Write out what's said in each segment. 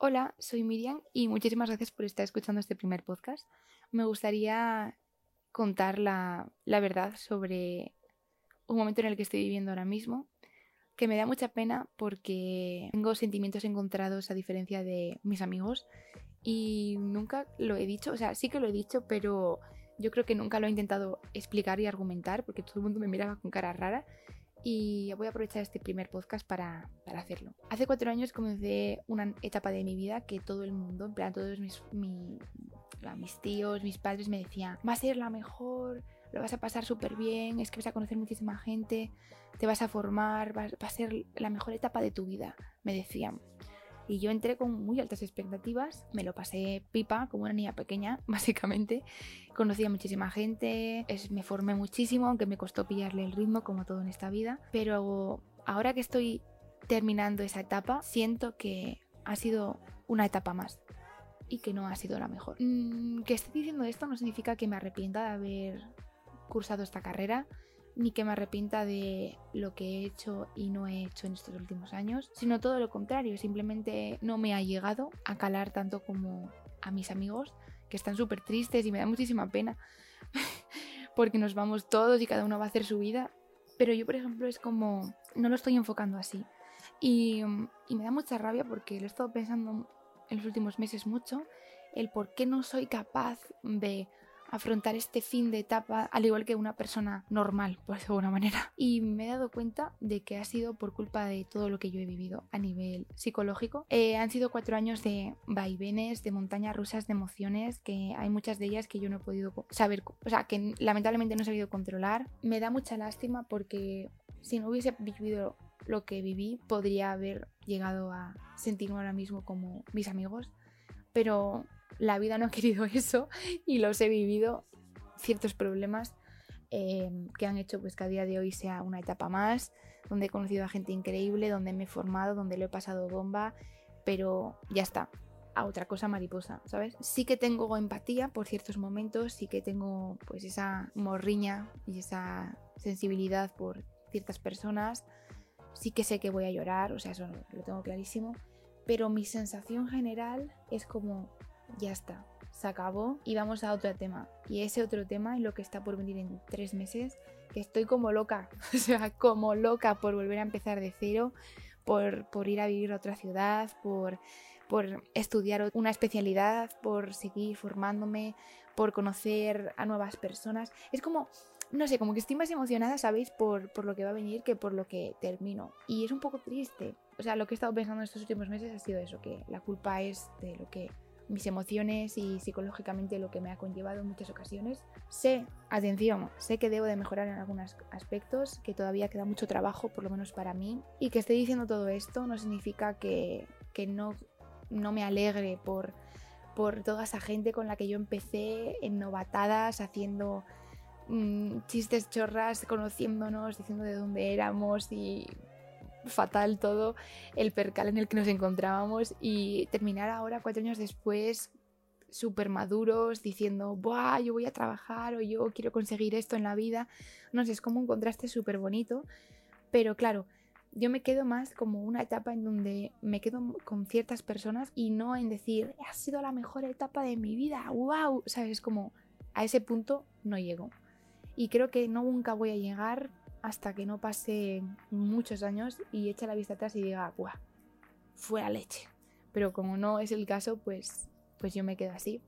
Hola, soy Miriam y muchísimas gracias por estar escuchando este primer podcast. Me gustaría contar la, la, verdad sobre un momento en el que estoy viviendo ahora mismo, que me da mucha pena porque tengo sentimientos encontrados a diferencia de mis amigos y nunca lo he dicho, o sea, sí que lo he dicho, pero yo creo que nunca lo he intentado explicar y argumentar porque todo el mundo me miraba con cara rara y voy a aprovechar este primer podcast para, para, hacerlo. Hace cuatro años comencé una etapa de mi vida que todo el mundo, en plan todos mis, mi, mis tíos, mis padres me decían, va a ser la mejor, lo vas a pasar súper bien, es que vas a conocer muchísima gente, te vas a formar, va, va a ser la mejor etapa de tu vida, me decían. Y yo entré con muy altas expectativas, me lo pasé pipa como una niña pequeña, básicamente. Conocí a muchísima gente, es, me formé muchísimo, aunque me costó pillarle el ritmo como todo en esta vida. Pero ahora que estoy terminando esa etapa, siento que ha sido una etapa más y que no ha sido la mejor. Mm, que esté diciendo esto no significa que me arrepienta de haber cursado esta carrera ni que me arrepienta de lo que he hecho y no he hecho en estos últimos años, sino todo lo contrario, simplemente no me ha llegado a calar tanto como a mis amigos, que están súper tristes y me da muchísima pena, porque nos vamos todos y cada uno va a hacer su vida, pero yo, por ejemplo, es como, no lo estoy enfocando así. Y, y me da mucha rabia porque lo he estado pensando en los últimos meses mucho, el por qué no soy capaz de afrontar este fin de etapa al igual que una persona normal, por de alguna manera. Y me he dado cuenta de que ha sido por culpa de todo lo que yo he vivido a nivel psicológico. Eh, han sido cuatro años de vaivenes, de montañas rusas de emociones, que hay muchas de ellas que yo no he podido saber, o sea, que lamentablemente no he sabido controlar. Me da mucha lástima porque si no hubiese vivido lo que viví, podría haber llegado a sentirme ahora mismo como mis amigos. Pero la vida no ha querido eso y los he vivido ciertos problemas eh, que han hecho pues que a día de hoy sea una etapa más, donde he conocido a gente increíble, donde me he formado, donde lo he pasado bomba, pero ya está, a otra cosa mariposa, ¿sabes? Sí que tengo empatía por ciertos momentos, sí que tengo pues esa morriña y esa sensibilidad por ciertas personas, sí que sé que voy a llorar, o sea, eso lo tengo clarísimo, pero mi sensación general es como ya está, se acabó y vamos a otro tema. Y ese otro tema es lo que está por venir en tres meses, que estoy como loca, o sea, como loca por volver a empezar de cero, por, por ir a vivir a otra ciudad, por, por estudiar una especialidad, por seguir formándome, por conocer a nuevas personas. Es como, no sé, como que estoy más emocionada, ¿sabéis? Por, por lo que va a venir que por lo que termino. Y es un poco triste. O sea, lo que he estado pensando en estos últimos meses ha sido eso, que la culpa es de lo que mis emociones y psicológicamente lo que me ha conllevado en muchas ocasiones. Sé, atención, sé que debo de mejorar en algunos aspectos, que todavía queda mucho trabajo, por lo menos para mí, y que esté diciendo todo esto no significa que, que no, no me alegre por, por toda esa gente con la que yo empecé en novatadas, haciendo mmm, chistes chorras, conociéndonos, diciendo de dónde éramos y fatal todo el percal en el que nos encontrábamos y terminar ahora, cuatro años después, súper maduros, diciendo, ¡buah! Yo voy a trabajar o yo quiero conseguir esto en la vida. No sé, es como un contraste súper bonito, pero claro, yo me quedo más como una etapa en donde me quedo con ciertas personas y no en decir, ha sido la mejor etapa de mi vida, ¡wow! ¿Sabes? Como a ese punto no llego. Y creo que nunca voy a llegar hasta que no pase muchos años y eche la vista atrás y diga, ¡buah! Fue a leche. Pero como no es el caso, pues, pues yo me quedo así.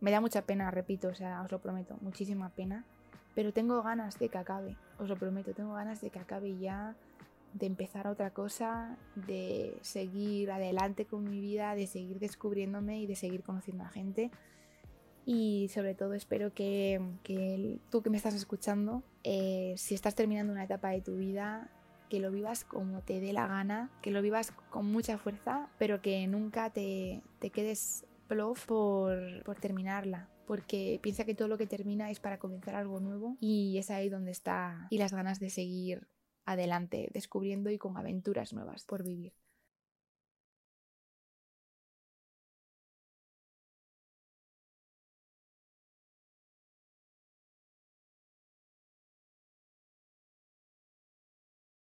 Me da mucha pena, repito, o sea, os lo prometo, muchísima pena. Pero tengo ganas de que acabe, os lo prometo, tengo ganas de que acabe ya, de empezar otra cosa, de seguir adelante con mi vida, de seguir descubriéndome y de seguir conociendo a gente y sobre todo espero que, que tú que me estás escuchando, eh, si estás terminando una etapa de tu vida, que lo vivas como te dé la gana, que lo vivas con mucha fuerza, pero que nunca te, te quedes plof por, por terminarla, porque piensa que todo lo que termina es para comenzar algo nuevo y es ahí donde está y las ganas de seguir adelante, descubriendo y con aventuras nuevas por vivir.